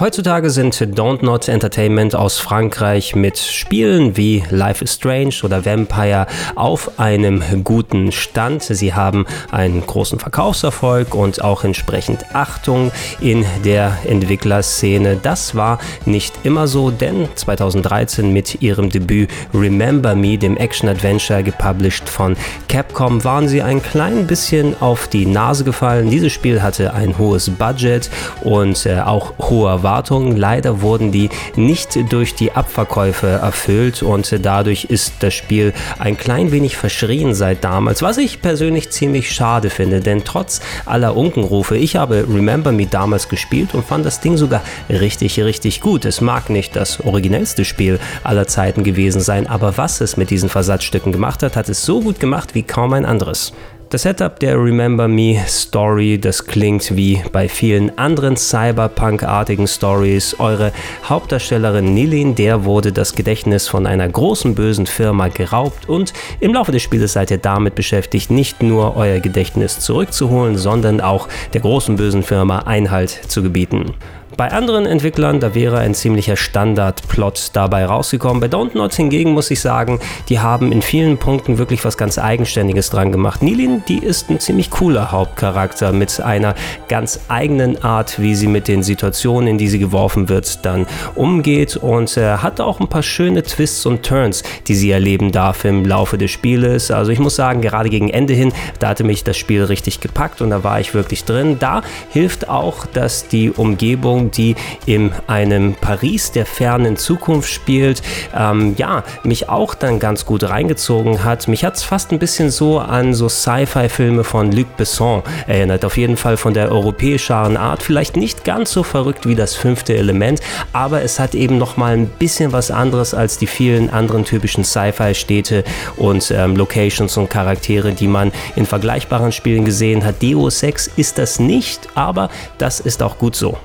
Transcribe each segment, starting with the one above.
Heutzutage sind Don't Not Entertainment aus Frankreich mit Spielen wie Life is Strange oder Vampire auf einem guten Stand. Sie haben einen großen Verkaufserfolg und auch entsprechend Achtung in der Entwicklerszene. Das war nicht immer so, denn 2013 mit ihrem Debüt Remember Me, dem Action-Adventure gepublished von Capcom, waren sie ein klein bisschen auf die Nase gefallen. Dieses Spiel hatte ein hohes Budget und äh, auch hohe Erwartungen. Leider wurden die nicht durch die Abverkäufe erfüllt und dadurch ist das Spiel ein klein wenig verschrien seit damals, was ich persönlich ziemlich schade finde, denn trotz aller Unkenrufe, ich habe Remember Me damals gespielt und fand das Ding sogar richtig, richtig gut. Es mag nicht das originellste Spiel aller Zeiten gewesen sein, aber was es mit diesen Versatzstücken gemacht hat, hat es so gut gemacht wie kaum ein anderes. Das Setup der Remember Me Story, das klingt wie bei vielen anderen Cyberpunk-artigen Stories. Eure Hauptdarstellerin Nilin, der wurde das Gedächtnis von einer großen bösen Firma geraubt und im Laufe des Spieles seid ihr damit beschäftigt, nicht nur euer Gedächtnis zurückzuholen, sondern auch der großen bösen Firma Einhalt zu gebieten. Bei anderen Entwicklern, da wäre ein ziemlicher Standardplot dabei rausgekommen. Bei Don't Not hingegen muss ich sagen, die haben in vielen Punkten wirklich was ganz Eigenständiges dran gemacht. Nilin, die ist ein ziemlich cooler Hauptcharakter mit einer ganz eigenen Art, wie sie mit den Situationen, in die sie geworfen wird, dann umgeht und äh, hat auch ein paar schöne Twists und Turns, die sie erleben darf im Laufe des Spieles. Also ich muss sagen, gerade gegen Ende hin, da hatte mich das Spiel richtig gepackt und da war ich wirklich drin. Da hilft auch, dass die Umgebung die in einem Paris der fernen Zukunft spielt, ähm, ja, mich auch dann ganz gut reingezogen hat. Mich hat es fast ein bisschen so an so Sci-Fi-Filme von Luc Besson erinnert. Auf jeden Fall von der europäischeren Art. Vielleicht nicht ganz so verrückt wie das fünfte Element, aber es hat eben noch mal ein bisschen was anderes als die vielen anderen typischen Sci-Fi-Städte und ähm, Locations und Charaktere, die man in vergleichbaren Spielen gesehen hat. Deus Ex ist das nicht, aber das ist auch gut so.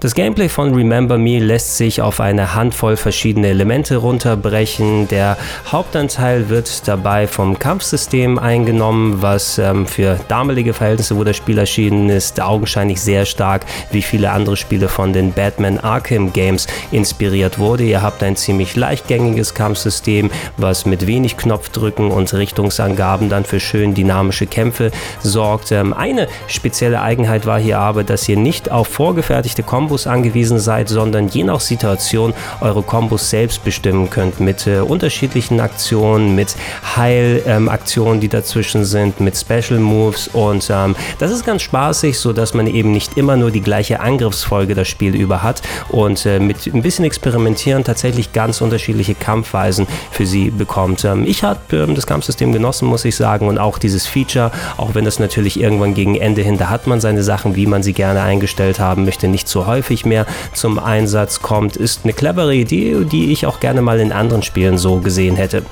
Das Gameplay von Remember Me lässt sich auf eine Handvoll verschiedene Elemente runterbrechen. Der Hauptanteil wird dabei vom Kampfsystem eingenommen, was ähm, für damalige Verhältnisse, wo das Spiel erschienen ist, augenscheinlich sehr stark wie viele andere Spiele von den Batman Arkham Games inspiriert wurde. Ihr habt ein ziemlich leichtgängiges Kampfsystem, was mit wenig Knopfdrücken und Richtungsangaben dann für schön dynamische Kämpfe sorgt. Ähm, eine spezielle Eigenheit war hier aber, dass ihr nicht auf vorgefertigte Kombos Kombos angewiesen seid, sondern je nach Situation eure Kombos selbst bestimmen könnt mit äh, unterschiedlichen Aktionen, mit Heilaktionen, ähm, die dazwischen sind, mit Special Moves und ähm, das ist ganz spaßig, so dass man eben nicht immer nur die gleiche Angriffsfolge das Spiel über hat und äh, mit ein bisschen Experimentieren tatsächlich ganz unterschiedliche Kampfweisen für sie bekommt. Ähm, ich habe ähm, das Kampfsystem genossen, muss ich sagen, und auch dieses Feature, auch wenn das natürlich irgendwann gegen Ende hin, da hat man seine Sachen, wie man sie gerne eingestellt haben möchte, nicht so häufig häufig mehr zum Einsatz kommt, ist eine clevere Idee, die ich auch gerne mal in anderen Spielen so gesehen hätte.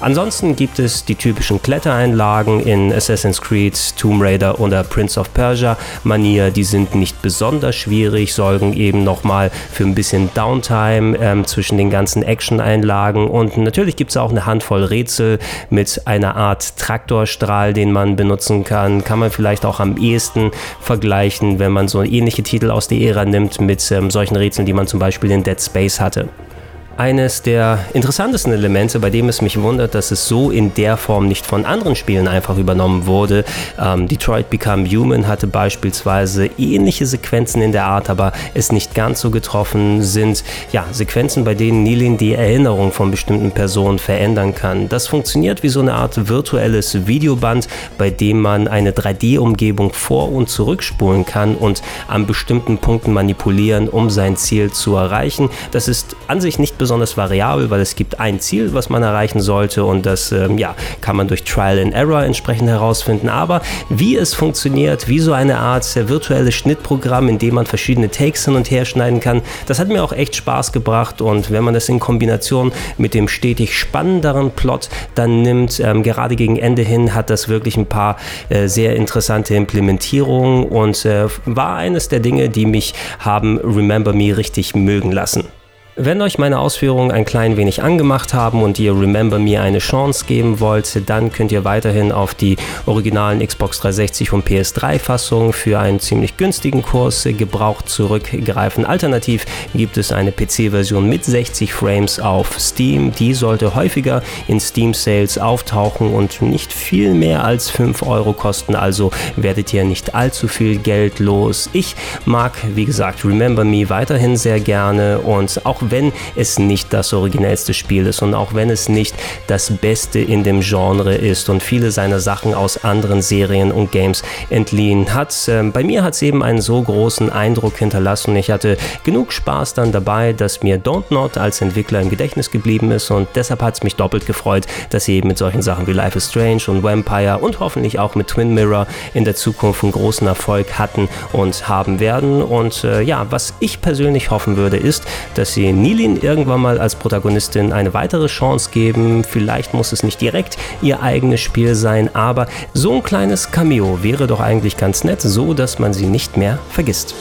Ansonsten gibt es die typischen Klettereinlagen in Assassin's Creed, Tomb Raider oder Prince of Persia Manier. Die sind nicht besonders schwierig, sorgen eben nochmal für ein bisschen Downtime ähm, zwischen den ganzen Action-Einlagen und natürlich gibt es auch eine Handvoll Rätsel mit einer Art Traktorstrahl, den man benutzen kann. Kann man vielleicht auch am ehesten vergleichen, wenn man so ähnliche Titel aus der Ära nimmt mit ähm, solchen Rätseln, die man zum Beispiel in Dead Space hatte. Eines der interessantesten Elemente, bei dem es mich wundert, dass es so in der Form nicht von anderen Spielen einfach übernommen wurde. Ähm, Detroit Become Human hatte beispielsweise ähnliche Sequenzen in der Art, aber es nicht ganz so getroffen sind. Ja, Sequenzen, bei denen Nilin die Erinnerung von bestimmten Personen verändern kann. Das funktioniert wie so eine Art virtuelles Videoband, bei dem man eine 3D-Umgebung vor- und zurückspulen kann und an bestimmten Punkten manipulieren, um sein Ziel zu erreichen. Das ist an sich nicht besonders variabel, weil es gibt ein Ziel, was man erreichen sollte und das ähm, ja, kann man durch Trial and Error entsprechend herausfinden. Aber wie es funktioniert, wie so eine Art virtuelles Schnittprogramm, in dem man verschiedene Takes hin und her schneiden kann, das hat mir auch echt Spaß gebracht und wenn man das in Kombination mit dem stetig spannenderen Plot dann nimmt, ähm, gerade gegen Ende hin hat das wirklich ein paar äh, sehr interessante Implementierungen und äh, war eines der Dinge, die mich haben Remember Me richtig mögen lassen. Wenn euch meine Ausführungen ein klein wenig angemacht haben und ihr Remember Me eine Chance geben wollt, dann könnt ihr weiterhin auf die originalen Xbox 360 und PS3 Fassungen für einen ziemlich günstigen Kurs gebraucht zurückgreifen. Alternativ gibt es eine PC-Version mit 60 Frames auf Steam. Die sollte häufiger in Steam Sales auftauchen und nicht viel mehr als 5 Euro kosten, also werdet ihr nicht allzu viel Geld los. Ich mag, wie gesagt, Remember Me weiterhin sehr gerne und auch wenn es nicht das originellste Spiel ist und auch wenn es nicht das Beste in dem Genre ist und viele seiner Sachen aus anderen Serien und Games entliehen hat. Ähm, bei mir hat es eben einen so großen Eindruck hinterlassen. Ich hatte genug Spaß dann dabei, dass mir Don't Not als Entwickler im Gedächtnis geblieben ist und deshalb hat es mich doppelt gefreut, dass sie eben mit solchen Sachen wie Life is Strange und Vampire und hoffentlich auch mit Twin Mirror in der Zukunft einen großen Erfolg hatten und haben werden. Und äh, ja, was ich persönlich hoffen würde, ist, dass sie Nilin irgendwann mal als Protagonistin eine weitere Chance geben. Vielleicht muss es nicht direkt ihr eigenes Spiel sein, aber so ein kleines Cameo wäre doch eigentlich ganz nett, so dass man sie nicht mehr vergisst.